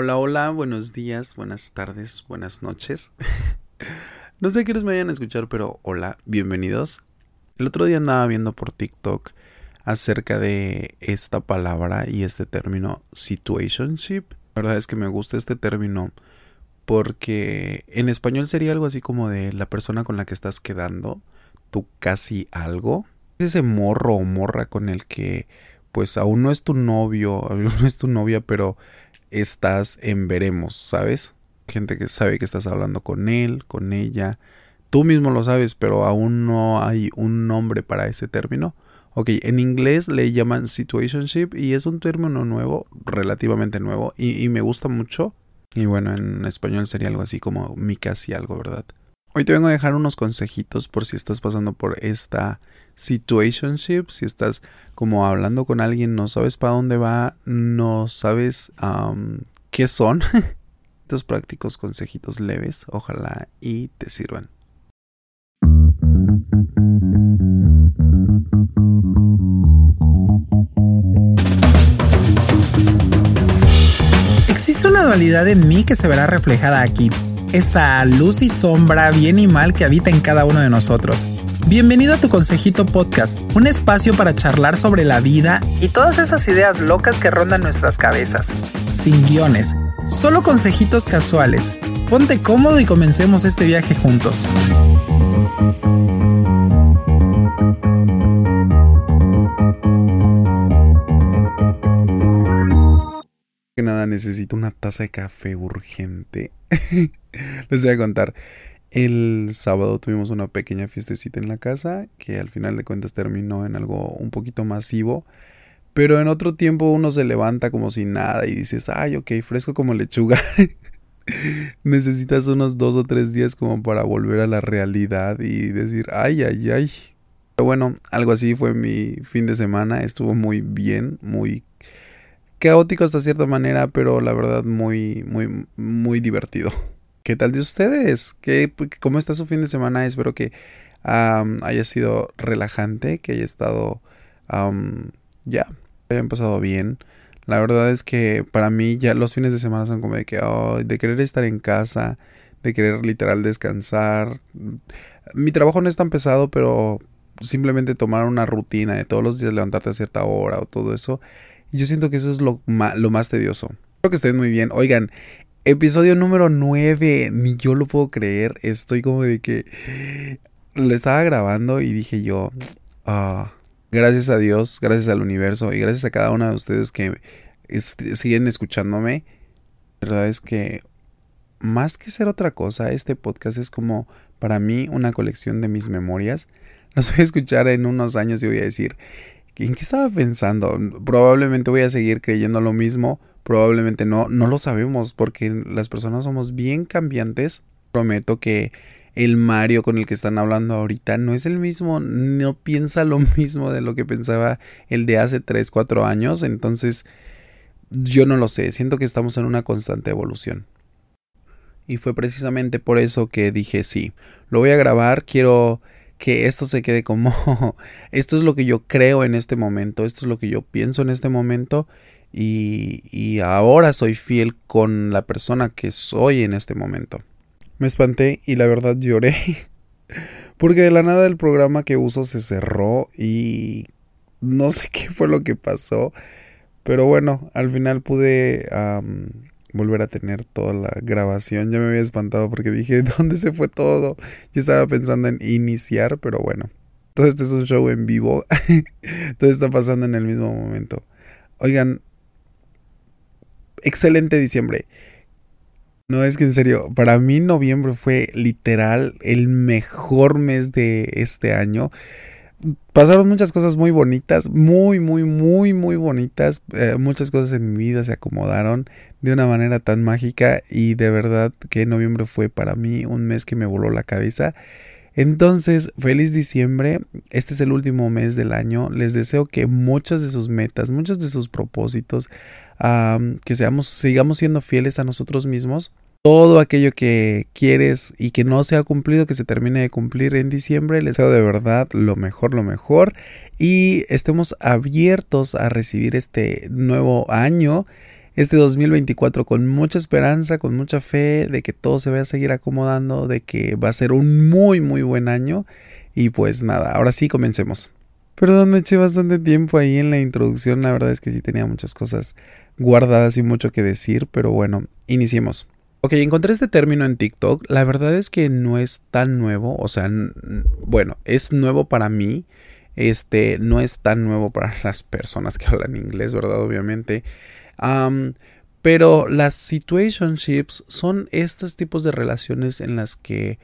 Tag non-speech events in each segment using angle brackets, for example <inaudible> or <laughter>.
Hola, hola, buenos días, buenas tardes, buenas noches. <laughs> no sé quiénes me vayan a escuchar, pero hola, bienvenidos. El otro día andaba viendo por TikTok acerca de esta palabra y este término situationship. La verdad es que me gusta este término porque en español sería algo así como de la persona con la que estás quedando, tú casi algo. Ese morro o morra con el que pues aún no es tu novio, <laughs> aún no es tu novia, pero estás en veremos, ¿sabes? Gente que sabe que estás hablando con él, con ella. Tú mismo lo sabes, pero aún no hay un nombre para ese término. Ok, en inglés le llaman situationship y es un término nuevo, relativamente nuevo, y, me gusta mucho. Y bueno, en español sería algo así como mi casi algo, ¿verdad? Hoy te vengo a dejar unos consejitos por si estás pasando por esta situationship, si estás como hablando con alguien, no sabes para dónde va, no sabes qué son. <laughs> Estos prácticos consejitos leves, ojalá y te sirvan. Existe una dualidad en mí que se verá reflejada aquí esa luz y sombra, bien y mal que habita en cada uno de nosotros. Bienvenido a tu Consejito Podcast, un espacio para charlar sobre la vida y todas esas ideas locas que rondan nuestras cabezas. Sin guiones, solo consejitos casuales. Ponte cómodo y comencemos este viaje juntos. Que nada, necesito una taza de café urgente. <laughs> Les voy a contar. El sábado tuvimos una pequeña fiestecita en la casa que al final de cuentas terminó en algo un poquito masivo. Pero en otro tiempo uno se levanta como si nada y dices, ay, ok, fresco como lechuga. <laughs> Necesitas unos dos o tres días como para volver a la realidad y decir, ay, ay, ay. Pero bueno, algo así fue mi fin de semana. Estuvo muy bien, muy caótico hasta cierta manera, pero la verdad muy, muy, muy divertido. <laughs> ¿Qué tal de ustedes? ¿Qué, ¿Cómo está su fin de semana? Espero que haya sido relajante, que haya estado ya, hayan pasado bien. La verdad es que para mí ya los fines de semana son como de que, de querer estar en casa, de querer literal descansar. Mi trabajo no es tan pesado, pero simplemente tomar una rutina de todos los días levantarte a cierta hora o todo eso yo siento que eso es lo, más tedioso. Espero que estén muy bien. Oigan, episodio número 9. Ni yo lo puedo creer. Estoy como de que lo estaba grabando y dije yo, ah, gracias a Dios, gracias al universo y gracias a cada uno de ustedes que siguen escuchándome. La verdad es que más que ser otra cosa, este podcast es como para mí una colección de mis memorias. Los voy a escuchar en unos años y voy a decir, ¿En qué estaba pensando? Probablemente voy a seguir creyendo lo mismo, probablemente no, no lo sabemos porque las personas somos bien cambiantes. Prometo que el Mario con el que están hablando ahorita no es el mismo, no piensa lo <laughs> mismo de lo que pensaba el de hace 3, 4 años, entonces yo no lo sé, siento que estamos en una constante evolución. Y fue precisamente por eso que dije, sí, lo voy a grabar, quiero que esto se quede como, <laughs> esto es lo que yo creo en este momento, esto es lo que yo pienso en este momento y, y ahora soy fiel con la persona que soy en este momento. Me espanté y la verdad lloré <laughs> porque de la nada el programa que uso se cerró y no sé <laughs> qué fue lo que pasó, pero bueno, al final pude volver a tener toda la grabación. Ya me había espantado porque dije, <laughs> ¿dónde se fue todo? Yo estaba pensando en iniciar, pero bueno. Todo esto es un show en vivo. <laughs> todo está pasando en el mismo momento. Oigan, excelente diciembre. No es que en serio, para mí noviembre fue literal el mejor mes de este año pasaron muchas cosas muy bonitas, muy, muy, muy, muy bonitas. Eh, muchas cosas en mi vida se acomodaron de una manera tan mágica y de verdad que noviembre fue para mí un mes que me voló la cabeza. Entonces, feliz diciembre. Este es el último mes del año. Les deseo que muchas de sus metas, muchos de sus propósitos, que seamos, sigamos siendo fieles a nosotros mismos todo aquello que quieres y que no se ha cumplido, que se termine de cumplir en diciembre. Les deseo de verdad lo mejor, lo mejor. Y estemos abiertos a recibir este nuevo año. este 2024 con mucha esperanza, con mucha fe de que todo se vaya a seguir acomodando, de que va a ser un muy, muy buen año. Y pues nada, ahora sí comencemos. Perdón, me eché bastante tiempo ahí en la introducción. La verdad es que sí tenía muchas cosas guardadas y mucho que decir, pero bueno, iniciemos. Ok, encontré este término en TikTok. La verdad es que no es tan nuevo. O sea, bueno, es nuevo para mí. Este no es tan nuevo <laughs> para las personas que hablan inglés, ¿verdad? Obviamente. pero las situationships son estos tipos de relaciones en las que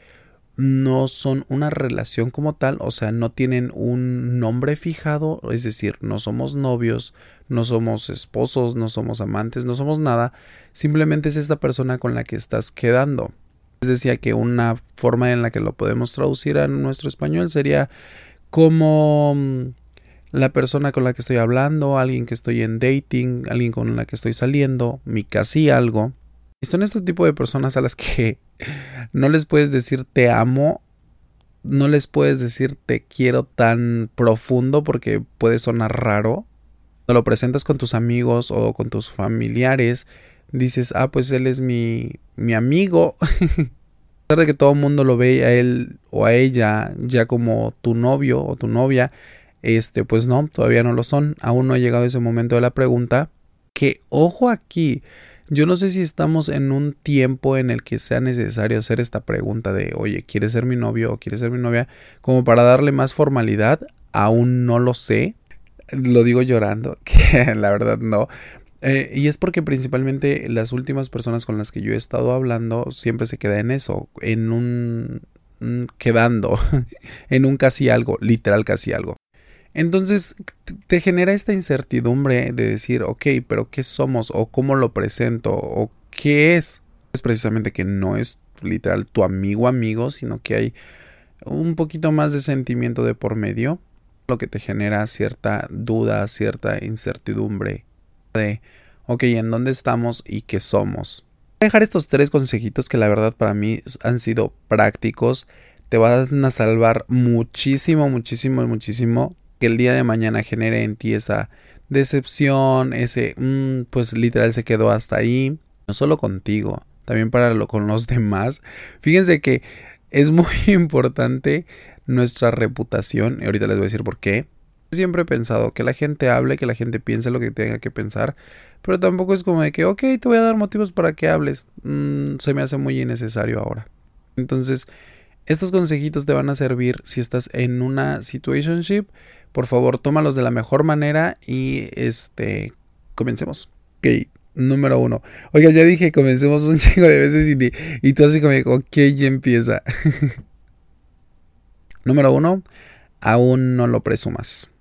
no son una relación como tal, o sea, no tienen un nombre fijado, es decir, no somos novios, no somos esposos, no somos amantes, no somos nada, simplemente es esta persona con la que estás quedando. Les decía que una forma en la que lo podemos traducir a nuestro español sería como mm, la persona con la que estoy hablando, alguien que estoy en dating, alguien con la que estoy saliendo, mi casi algo. Son este tipo de personas a las que <laughs> no les puedes decir te amo, no les puedes decir te quiero tan profundo porque puede sonar raro. Cuando lo presentas con tus amigos o con tus familiares, dices, ah, pues él es mi, mi amigo. <laughs> a pesar de que todo el mundo lo ve a él o a ella ya como tu novio o tu novia, este, pues no, todavía no lo son. Aún no ha llegado ese momento de la pregunta. Que ojo aquí, yo no sé si estamos en un tiempo en el que sea necesario hacer esta pregunta de, oye, ¿quieres ser mi novio o quieres ser mi novia? Como para darle más formalidad, aún no lo sé. Lo digo llorando, <laughs> que la verdad no. Eh, y es porque principalmente las últimas personas con las que yo he estado hablando siempre se queda en eso, en un quedando, <laughs> en un casi algo, literal casi algo. Entonces te genera esta incertidumbre de decir, ok, pero ¿qué somos? ¿O cómo lo presento? ¿O qué es? Es precisamente que no es literal tu amigo amigo, sino que hay un poquito más de sentimiento de por medio, lo que te genera cierta duda, cierta incertidumbre de, ok, ¿en dónde estamos y qué somos? Voy a dejar estos tres consejitos que la verdad para mí han sido prácticos, te van a salvar muchísimo, muchísimo, muchísimo que el día de mañana genere en ti esa decepción, ese, mm, pues literal se quedó hasta ahí, no solo contigo, también para lo, con los <laughs> demás. Fíjense que es muy <laughs> importante nuestra reputación, y ahorita les voy a decir por qué. Siempre he pensado que la gente hable, que la gente piense lo que tenga que pensar, pero tampoco es como de que, ok, te voy a dar motivos para que hables. Mm, se me hace muy innecesario ahora. Entonces, estos consejitos te van a servir si estás en una situationship. Por favor, tómalos de la mejor manera y este comencemos. Ok, número uno. Oiga, ya dije comencemos un <laughs> chingo de veces y, y tú así como, ok, ya empieza. <laughs> número uno, aún no lo presumas.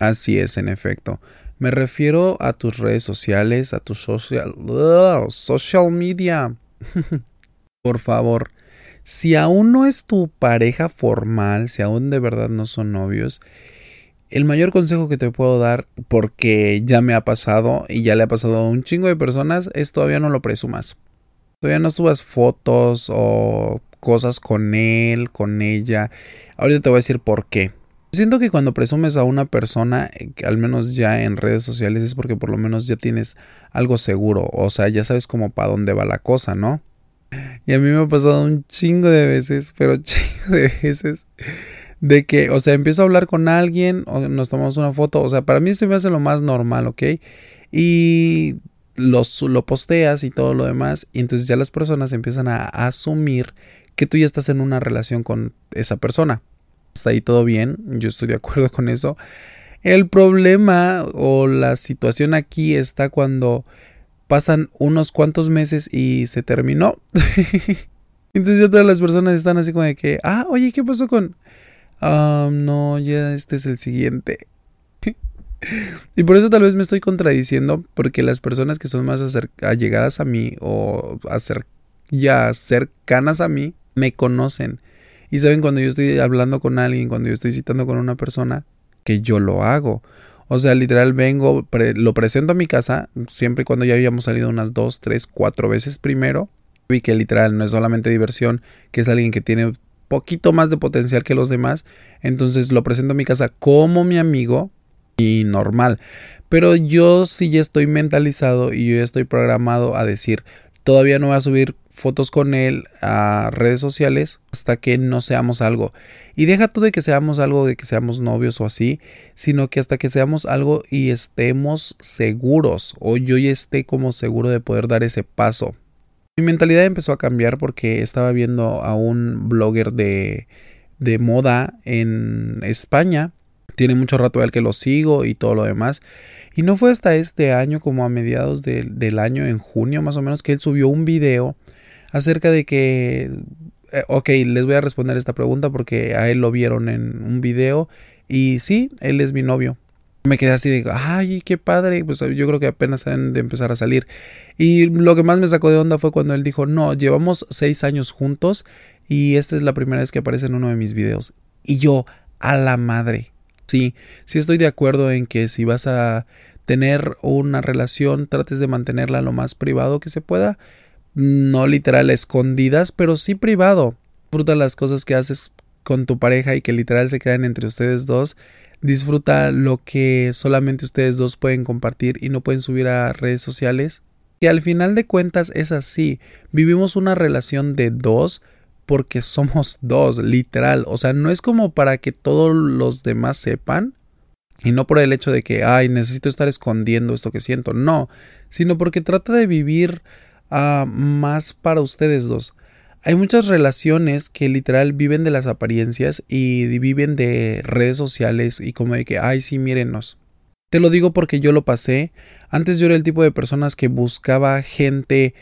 Así es, en efecto. Me refiero a tus redes sociales, a tus social, social media. <laughs> Por favor, si aún no es tu pareja formal, si aún de verdad no son novios, el mayor consejo que te puedo dar, porque ya me ha pasado y ya le ha pasado a un chingo de personas, es todavía no lo presumas. Todavía no subas fotos o cosas con él, con ella. Ahorita te voy a decir por qué. Siento que cuando presumes a una persona, eh, al menos ya en redes sociales, es porque por lo menos ya tienes algo seguro. O sea, ya sabes como para dónde va la cosa, ¿no? Y a mí me ha pasado un chingo de veces, pero <laughs> chingo de veces, de que, o sea, empiezo a hablar con alguien, o nos tomamos una foto, o sea, para mí se me hace lo más normal, ¿ok? Y los, lo posteas y todo lo demás, y entonces ya las personas empiezan a asumir que tú ya estás en una relación con esa persona. Está ahí todo bien, yo estoy de acuerdo con eso. El problema o la situación aquí está cuando pasan unos cuantos meses y se terminó. <laughs> Entonces ya todas las personas están así como de que, ah, oye, ¿qué pasó con... Ah, no, ya este es el siguiente. <laughs> y por eso tal vez me estoy contradiciendo, porque las personas que son más allegadas a mí o ya cercanas a mí, me conocen. Y saben cuando yo estoy hablando con alguien, cuando yo estoy citando con una persona, que yo lo hago. O sea, literal vengo, lo presento a mi casa, siempre y cuando ya habíamos salido unas dos, tres, cuatro veces primero. Vi que literal no es solamente diversión, que es alguien que tiene poquito más de potencial que los demás. Entonces lo presento a mi casa como mi amigo. y normal. Pero yo sí ya estoy mentalizado y yo ya estoy programado a decir, todavía no voy a subir fotos con él a redes sociales hasta que no seamos algo. Y deja tú de que seamos algo, de que seamos novios o así, sino que hasta que seamos algo y estemos seguros o yo ya esté como seguro de poder dar ese paso. Mi mentalidad empezó a cambiar porque estaba viendo a un blogger de, de moda en España. Tiene mucho rato el que lo sigo y todo lo demás. Y no fue hasta este año, como a mediados del año, en junio más o menos, que él subió un video acerca de que, eh, ok, les voy a responder esta pregunta porque a él lo vieron en un video y sí, él es mi novio. Me quedé así de, ay, qué padre, pues yo creo que apenas han de empezar a salir. Y lo que más me sacó de onda fue cuando él dijo, no, llevamos seis años juntos y esta es la primera vez que aparece en uno de mis videos. Y yo, a la madre. Sí, sí estoy de acuerdo en que si vas a tener una relación, trates de mantenerla lo más privado que se pueda no literal escondidas, pero sí privado. Disfruta las cosas que haces con tu pareja y que literal se quedan entre ustedes dos. Disfruta lo que solamente ustedes dos pueden compartir y no pueden subir a redes sociales. Y al final de cuentas es así. Vivimos una relación de dos porque <laughs> somos dos, literal. O sea, no es como para que todos los demás sepan. Y no por el hecho de que, ay, necesito estar escondiendo esto que siento. No, sino porque trata de vivir más para ustedes dos. Hay muchas relaciones que literal viven de las apariencias y viven de redes sociales y como de que, ay, sí, mírenos. Te lo digo porque yo lo pasé. Antes yo era el tipo de personas que buscaba gente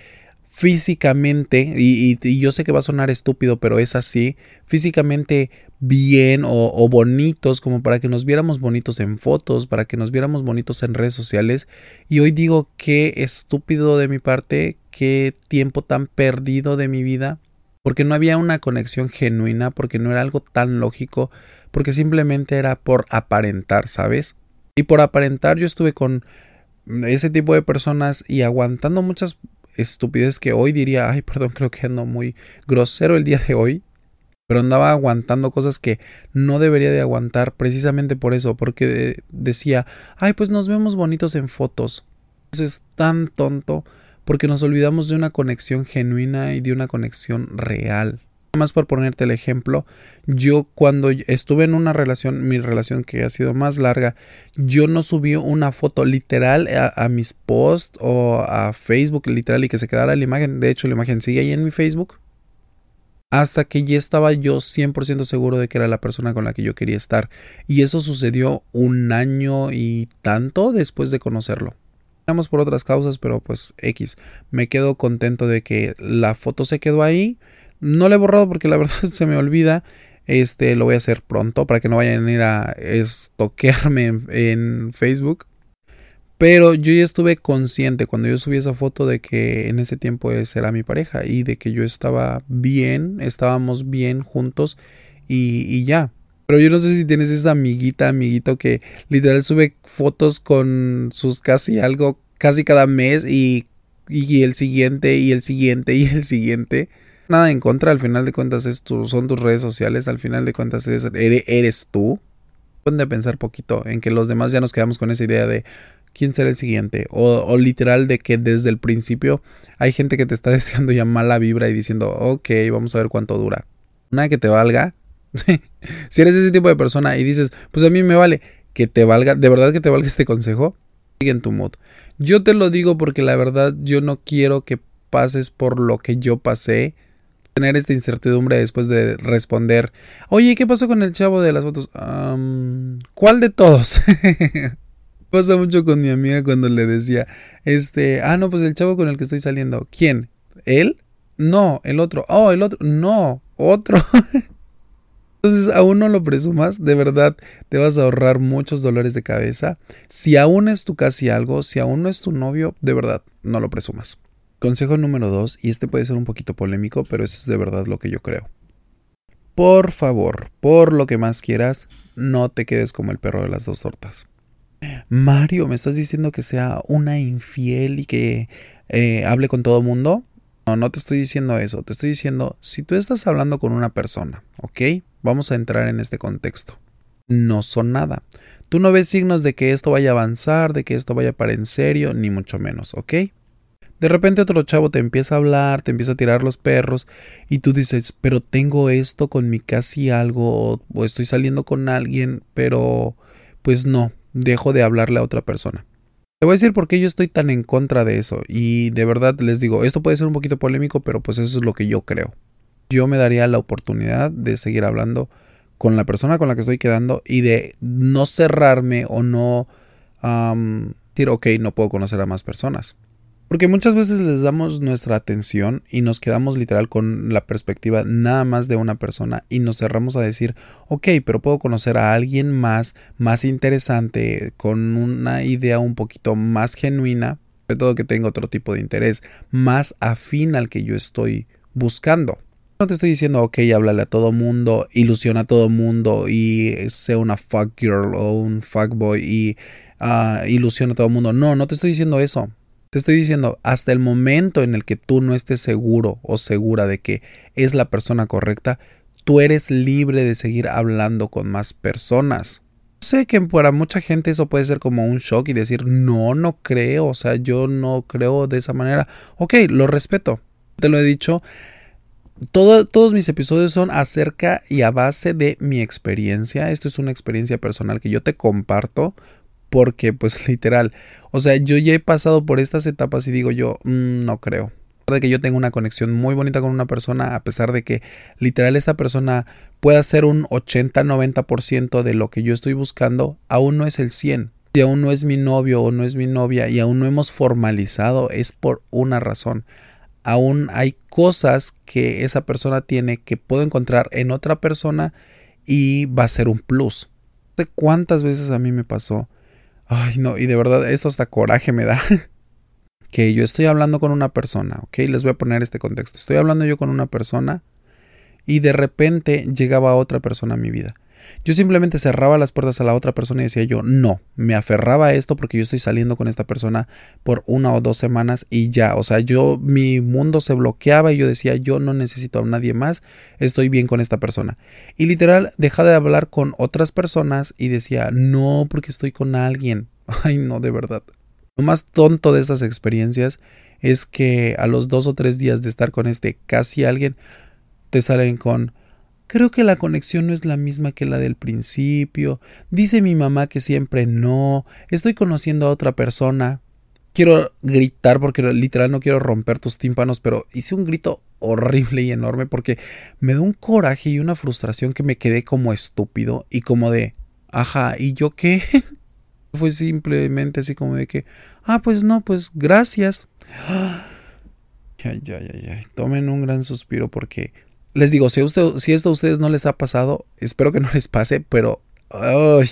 físicamente, y, yo sé que va a sonar estúpido, pero es así, físicamente bien o, o, bonitos, como para que nos viéramos bonitos en fotos, para que nos viéramos bonitos en redes sociales. Y hoy digo, qué estúpido de mi parte, qué tiempo tan perdido de mi vida, porque no había una conexión genuina, porque no era algo tan lógico, porque simplemente era por aparentar, ¿sabes? Y por aparentar yo estuve con ese tipo de personas y aguantando muchas estupidez que hoy diría, ay, perdón, creo que ando muy grosero el día de hoy, pero andaba aguantando cosas que no debería de aguantar precisamente por eso, porque decía, ay, pues nos vemos bonitos en fotos. Eso es tan tonto porque nos olvidamos de una conexión genuina y de una conexión real más por ponerte el ejemplo, yo cuando estuve en una relación, mi relación que ha sido más larga, yo no subí una foto literal a, mis posts o a Facebook literal y que se quedara la imagen. De hecho, la imagen sigue ahí en mi Facebook. Hasta que ya estaba yo 100% seguro de que era la persona con la que yo quería estar. Y eso sucedió un año y tanto después de conocerlo por otras causas, pero pues X. Me quedo contento de que la foto se quedó ahí. No lo he borrado porque la <laughs> verdad se me olvida. Este lo voy a hacer pronto para que no vayan a ir a estoquearme en, Facebook. Pero yo ya estuve consciente cuando yo subí esa foto de que en ese tiempo era mi pareja y de que yo estaba bien, estábamos bien juntos y, y ya. Pero yo no sé si tienes esa amiguita, amiguito que literal sube fotos con sus casi algo, casi cada mes y, y el siguiente y el siguiente y el siguiente nada en contra, al final de cuentas es son tus redes sociales, al final de cuentas eres, eres tú. Pueden de pensar poquito en que los demás ya nos quedamos con esa idea de quién será el siguiente. O, o, literal de que desde el principio hay gente que te está <laughs> deseando ya mala vibra y diciendo, ok, vamos a ver cuánto dura. Una que te valga. <laughs> si eres ese tipo de persona y dices, pues a mí me vale que te valga, de verdad que te valga este consejo, sigue en tu mood. Yo te lo digo porque la verdad yo no quiero que pases por lo que yo pasé tener esta incertidumbre después de responder, oye, ¿qué pasó con el chavo de las fotos? ¿Cuál de todos? <laughs> Pasa mucho con mi amiga cuando le decía, este, ah, no, pues el chavo con el que estoy saliendo. ¿Quién? ¿Él? No, el otro. Oh, el otro. No, otro. <laughs> Entonces, aún no lo presumas, de verdad te vas a ahorrar muchos dolores de cabeza. Si aún es tu casi algo, si aún no es tu novio, de verdad, no lo presumas. Consejo número 2, y este puede ser un poquito polémico, pero eso es de verdad lo que yo creo. Por favor, por lo que más quieras, no te quedes como el perro de las dos tortas. Mario, ¿me estás diciendo que sea una infiel y que eh, hable con todo mundo? No, no te estoy diciendo eso. Te estoy diciendo, si tú estás hablando con una persona, ¿ok? Vamos a entrar en este contexto. no son nada. Tú no ves signos de que esto vaya a avanzar, de que esto vaya para en serio, ni mucho menos, ¿ok? De repente otro chavo te empieza a hablar, te empieza a tirar los perros y tú dices, pero tengo esto con mi casi algo o estoy saliendo con alguien, pero pues no, dejo de hablarle a otra persona. Te voy a decir por qué yo estoy tan en contra de eso y de verdad les digo, esto puede ser un poquito polémico, pero pues eso es lo que yo creo. Yo me daría la oportunidad de seguir hablando con la persona con la que estoy quedando y de no cerrarme o no decir, ok, no puedo conocer a más personas. Porque muchas veces les damos nuestra atención y nos quedamos literal con la perspectiva nada más de una persona y nos cerramos a decir, ok, pero puedo conocer a alguien más, más interesante, con una idea un poquito más genuina, sobre todo que tenga otro tipo de interés, más afín al que yo estoy buscando. No te estoy diciendo, ok, háblale a todo mundo, ilusiona a todo mundo y sea una fuck girl o un fuck boy y uh, ilusiona a todo mundo. No, no te estoy diciendo eso. Te estoy diciendo, hasta el momento en el que tú no estés seguro o segura de que es la persona correcta, tú eres libre de seguir hablando con más personas. Sé que para mucha gente eso puede ser como un shock y decir, no, no creo, o sea, yo no creo de esa manera. Ok, lo respeto. Te lo he dicho. Todos mis episodios son acerca y a base de mi experiencia. Esto es una experiencia personal que yo te comparto porque pues <laughs> literal, o sea, yo ya he pasado por estas etapas y digo yo, mm, no creo. De que yo tengo una conexión muy bonita con una persona, a pesar de que literal esta persona pueda ser un 80-90% de lo que yo estoy buscando, aún no es el 100. Si aún no es mi novio o no es mi novia y aún no hemos formalizado, es por una razón. Aún hay cosas que esa persona tiene que puedo encontrar en otra persona y va a ser un plus. No sé cuántas veces a mí me pasó Ay, no, y de verdad, esto hasta coraje me da. <laughs> que yo estoy hablando con una persona, ¿ok? Les voy a poner este contexto. Estoy hablando yo con una persona y de repente llegaba otra persona a mi vida. Yo simplemente cerraba las puertas a la otra persona y decía yo, no, me aferraba a esto porque yo estoy saliendo con esta persona por una o dos semanas y ya, o sea, yo, mi mundo se bloqueaba y yo decía, yo no necesito a nadie más, estoy bien con esta persona. Y literal, dejaba de hablar con otras personas y decía, no, porque estoy con alguien. <laughs> Ay, no, de verdad. Lo más tonto de estas experiencias es que a los dos o tres días de estar con este casi alguien, te salen con Creo que la conexión no es la misma que la del principio. Dice mi mamá que siempre no. Estoy conociendo a otra persona. Quiero gritar porque literal no quiero romper tus tímpanos, pero hice un grito horrible y enorme porque me da un coraje y una frustración que me quedé como estúpido y como de, ajá, ¿y yo qué? <laughs> Fue simplemente así como de que, ah, pues no, pues gracias. <gasps> Ay, ay, ay, ay. Tomen un gran suspiro porque les digo, si, si esto a ustedes no les ha pasado, espero que no les pase, pero... Ay,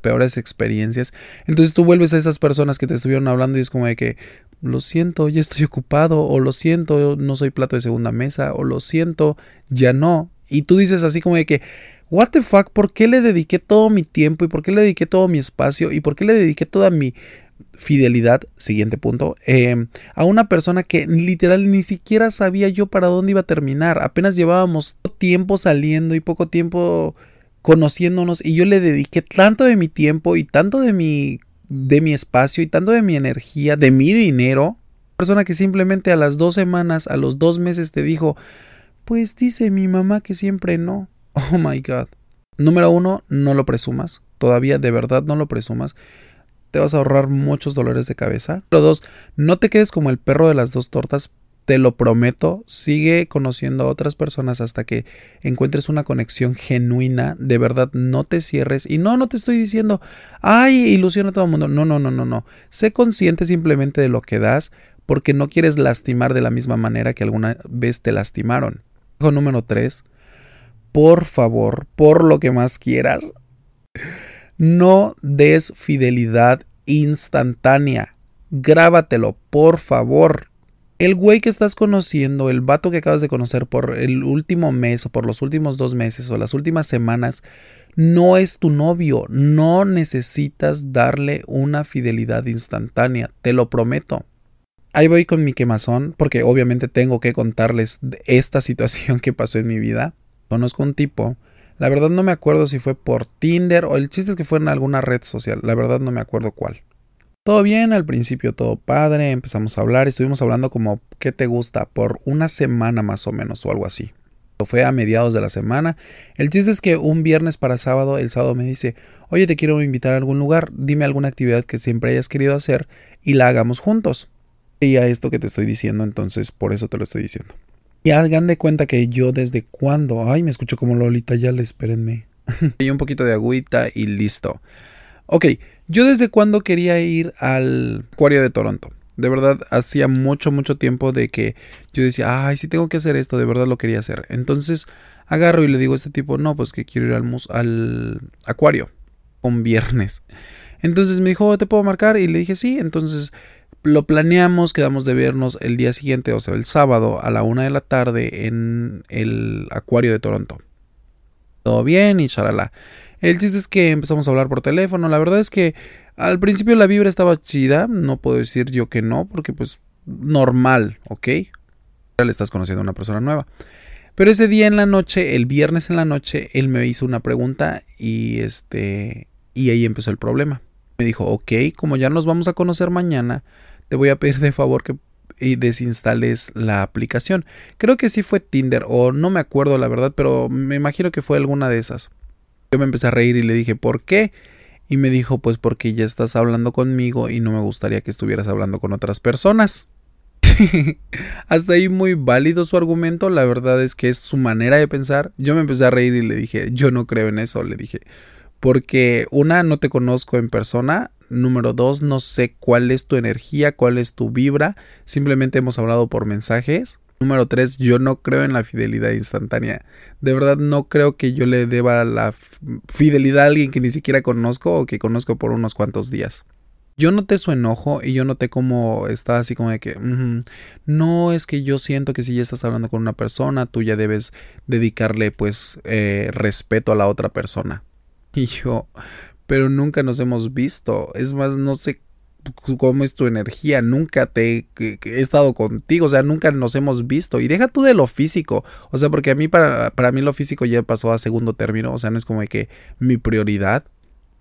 peores experiencias. Entonces tú vuelves a esas personas que te estuvieron hablando y es como de que, lo siento, ya estoy ocupado, o lo siento, no soy plato de segunda mesa, o lo siento, ya no. Y tú dices así como de que, what the fuck, ¿por qué le dediqué todo mi tiempo y por qué le dediqué todo mi espacio y por qué le dediqué toda mi fidelidad, siguiente punto, em, a una persona que literal ni siquiera sabía yo para dónde iba a terminar. Apenas llevábamos tiempo saliendo y poco tiempo conociéndonos y yo le dediqué tanto de mi tiempo y tanto de mi de mi espacio y tanto de mi energía, de mi dinero. Persona que simplemente a las dos semanas, a los dos meses te dijo, pues dice mi mamá que siempre no. Oh my god. Número uno, no lo presumas. Todavía de verdad no lo presumas te vas a ahorrar muchos dolores de cabeza. Número dos, no te quedes como el perro de las dos tortas. Te lo prometo, sigue conociendo a otras personas hasta que encuentres una conexión genuina. De verdad, no te cierres. Y no, no te estoy diciendo, ay, ilusiona a todo el mundo. No, no, no, no, no. Sé consciente simplemente de lo que das porque no quieres lastimar de la misma manera que alguna vez te lastimaron. Número tres, por favor, por lo que más quieras, no des fidelidad instantánea. Grábatelo, por favor. El güey que estás conociendo, el vato que acabas de conocer por el último mes o por los últimos dos meses o las últimas semanas, no es tu novio. No necesitas darle una fidelidad instantánea, te lo prometo. Ahí voy con mi quemazón, porque obviamente tengo que contarles esta situación que pasó en mi vida. Conozco un tipo La verdad no me acuerdo si fue por Tinder o el chiste es que fue en alguna red social. La verdad no me acuerdo cuál. Todo bien, al principio todo padre, empezamos a hablar, estuvimos hablando como ¿qué te gusta? por una semana más o menos o algo así. Fue a mediados de la semana. El chiste es que un viernes para sábado, el sábado me dice, oye, te quiero invitar a algún lugar, dime alguna actividad que siempre hayas querido hacer y la hagamos juntos. Y a esto que te estoy diciendo, entonces por eso te lo estoy diciendo. Y hagan de cuenta que yo desde cuándo, ay, me escucho como Lolita, ya le espérenme. <laughs> y un poquito de agüita y listo. Ok, yo desde cuándo quería ir al acuario de Toronto. De verdad, hacía mucho, mucho tiempo de que yo decía, ay, si tengo que hacer esto, de verdad lo quería hacer. Entonces agarro y le digo a este tipo, no, pues que quiero ir al, al acuario. Un viernes. Entonces me dijo, ¿te puedo marcar? Y le dije, sí. Entonces lo planeamos, quedamos de vernos el día siguiente, o sea, el sábado a la una de la tarde en el acuario de Toronto. Todo bien y charala. El chiste es que empezamos a hablar por teléfono. La verdad es que al principio la vibra estaba chida. No puedo decir yo que no, porque pues normal, ¿ok? Ahora le estás conociendo a una persona nueva. Pero ese día en la noche, el viernes en la noche, él me hizo una pregunta y este y ahí empezó el problema. Me dijo, ok, como ya nos vamos a conocer mañana, te voy a pedir de favor que desinstales la aplicación. Creo que sí fue Tinder o no me acuerdo la verdad, pero me imagino que fue alguna de esas. Yo me empecé a reír y le dije, ¿por qué? Y me dijo, pues porque ya estás hablando conmigo y no me gustaría que estuvieras hablando con otras personas. <laughs> Hasta ahí muy válido su argumento, la verdad es que es su manera de pensar. Yo me empecé a reír y le dije, yo no creo en eso, le dije, porque una, no te conozco en persona, número dos, no sé cuál es tu energía, cuál es tu vibra, simplemente hemos hablado por mensajes. Número 3, yo no creo en la fidelidad instantánea. De verdad no creo que yo le deba la fidelidad a alguien que ni siquiera conozco o que conozco por unos cuantos días. Yo noté su enojo y yo noté como está así como de que no es que yo siento que si ya estás hablando con una persona, tú ya debes dedicarle pues eh, respeto a la otra persona. <laughs> Y yo, pero nunca nos hemos visto. Es más, no sé cómo es tu energía, nunca te he estado contigo, o sea, nunca nos hemos visto. Y deja tú de lo físico, o sea, porque a mí, para, para mí lo físico ya pasó a segundo término, o sea, no es como que mi prioridad.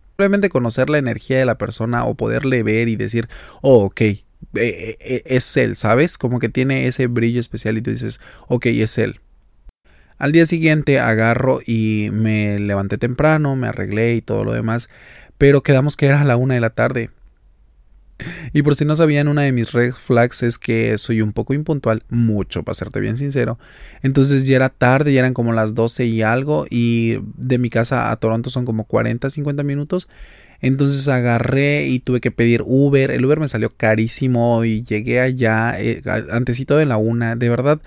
Simplemente conocer la energía de la persona o poderle ver y decir, oh, ok, eh, eh, es él, ¿sabes? Como que tiene ese brillo especial y tú dices, ok, es él. Al día siguiente agarro y me levanté temprano, me arreglé y todo lo demás, pero quedamos que era a la una de la tarde. Y por si no sabían, una de mis red flags es que soy un poco impuntual, mucho, para serte bien sincero. Entonces ya era tarde, ya eran como las 12 y algo, y de mi casa a Toronto son como 40, 50 minutos. Entonces agarré y tuve que pedir Uber. El Uber me salió carísimo y llegué allá eh, antesito de la una. De verdad.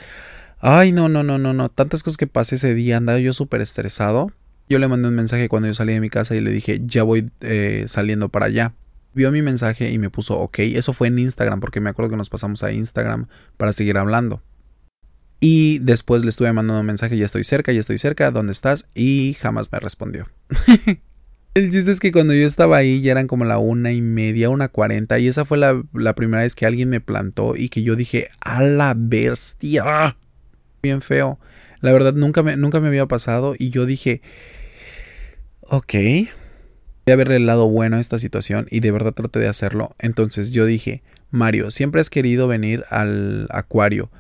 Ay, no, no, no, no, no. Tantas cosas que pasé ese día. Andaba yo súper estresado. Yo le mandé un mensaje cuando yo salí de mi casa y le dije, ya voy eh, saliendo para allá vio mi mensaje y me puso ok. Eso fue en Instagram, porque me acuerdo que nos pasamos a Instagram para seguir hablando. Y después le estuve mandando un mensaje, ya estoy cerca, ya estoy cerca, ¿dónde estás? Y jamás me respondió. <laughs> El chiste es que cuando yo estaba ahí ya eran como la una y media, una cuarenta, y esa fue la, la primera vez que alguien me plantó y que yo dije, a la bestia. Bien feo. La verdad nunca me, nunca me había pasado y yo dije, ok, voy a verle el lado bueno a esta situación y de verdad traté de hacerlo. Entonces yo dije, Mario, siempre has querido venir al acuario.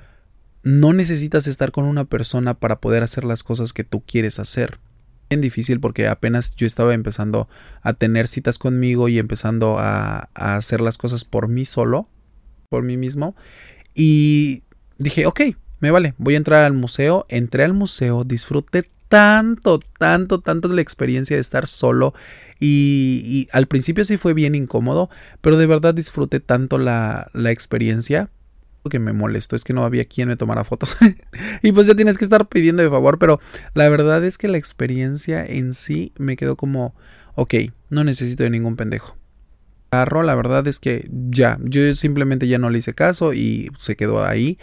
No necesitas estar con una persona para poder hacer las cosas que tú quieres hacer. Es difícil porque apenas yo estaba empezando a tener citas conmigo y empezando a, a hacer las cosas por mí solo, por mí mismo. Y dije, ok, me vale, voy a entrar al museo. Entré al museo, disfruté tanto, tanto, tanto de la experiencia de estar solo. Y, al principio sí fue bien incómodo, pero de verdad disfruté tanto la, la experiencia. Que me molestó es que no había quien me tomara fotos. <laughs> y pues ya tienes que estar pidiendo de favor, pero la verdad es que la experiencia en sí me quedó como, ok, no necesito de ningún pendejo. La verdad es que ya, yo simplemente ya no le hice caso y se quedó ahí.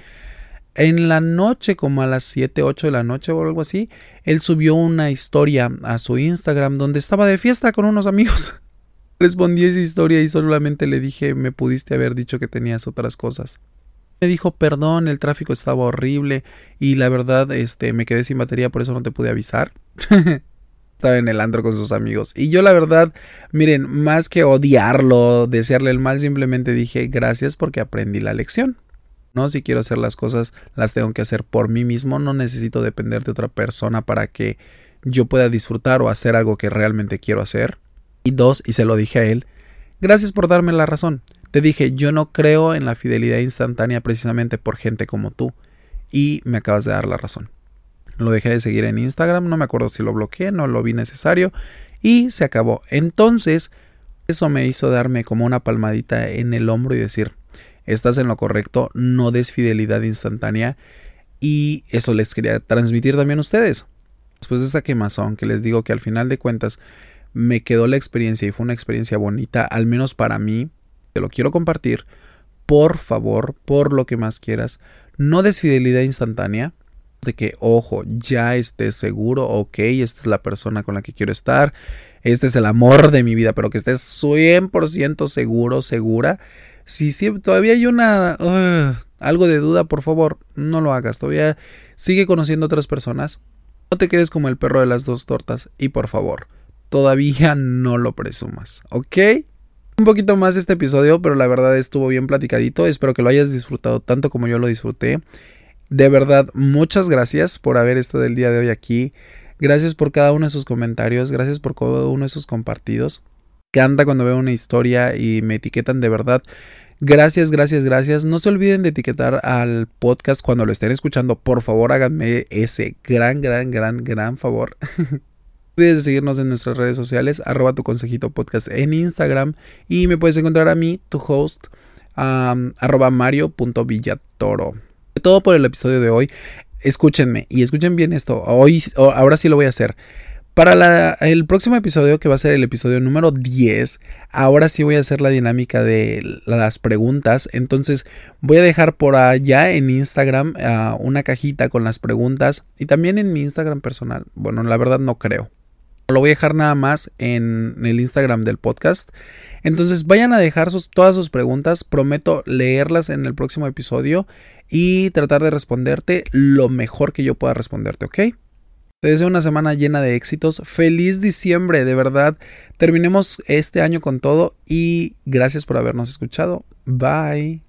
En la noche, como a las 7, 8 de la noche o algo así, él subió una historia a su Instagram donde estaba de fiesta con unos amigos. <laughs> Respondí esa historia y solamente le dije, me pudiste haber dicho que tenías otras cosas. Me dijo, perdón, el tráfico estaba horrible y la verdad, este, me quedé sin batería, por eso no te pude avisar. <laughs> estaba en el antro con sus amigos. Y yo la verdad, miren, más que odiarlo, desearle el mal, simplemente dije gracias porque aprendí la lección. No, si quiero hacer las cosas, las tengo que hacer por mí mismo, no necesito depender de otra persona para que yo pueda disfrutar o hacer algo que realmente quiero hacer. Y dos, y se lo dije a él, gracias por darme la razón. Te dije, yo no creo en la fidelidad instantánea precisamente por gente como tú. Y me acabas de dar la razón. Lo dejé de seguir en Instagram, no me acuerdo si lo bloqueé, no lo vi necesario. Y se acabó. Entonces, eso me hizo darme como una palmadita en el hombro y decir, estás en lo correcto, no des fidelidad instantánea y eso les quería transmitir también a ustedes. Después de esta quemazón que les digo que al final de cuentas me quedó la experiencia y fue una experiencia bonita, al menos para mí, te lo quiero compartir. Por favor, por lo que más quieras, no des fidelidad instantánea de que, ojo, ya estés seguro, ok, esta es la persona con la que quiero estar, este es el amor de mi vida, pero que estés 100% seguro, segura si, todavía hay una... algo de duda, por favor, no lo hagas. Todavía sigue conociendo otras personas. No te quedes como el perro de las dos tortas. Y por favor, todavía no lo presumas. ¿Ok? Un poquito más este episodio, pero la verdad estuvo bien platicadito. Espero que lo hayas disfrutado tanto como yo lo disfruté. De verdad, muchas gracias por haber estado el día de hoy aquí. Gracias por cada uno de sus comentarios. Gracias por cada uno de sus compartidos encanta cuando veo una historia y me etiquetan de verdad. Gracias, gracias, gracias. No se olviden de etiquetar al podcast cuando lo estén escuchando. Por favor, háganme ese gran, gran, gran, gran favor. <laughs> no olvides seguirnos en nuestras redes sociales, arroba tu consejito podcast en Instagram. Y me puedes encontrar a mí, tu host, um, arroba mario.villatoro. Todo por el episodio de hoy. Escúchenme y escuchen bien esto. Hoy, ahora sí lo voy a hacer. Para el próximo episodio, que va a ser el episodio número 10, ahora sí voy a hacer la dinámica de las preguntas. Entonces voy a dejar por allá en Instagram ah, una cajita con las preguntas y también en mi Instagram personal. Bueno, la verdad no creo. Lo voy a dejar nada más en el Instagram del podcast. Entonces vayan a dejar todas sus preguntas. Prometo leerlas en el próximo episodio y tratar de responderte lo mejor que yo pueda responderte, ¿ok? Te deseo una semana llena de éxitos. Feliz diciembre, de verdad. Terminemos este año con todo y gracias por habernos escuchado. Bye.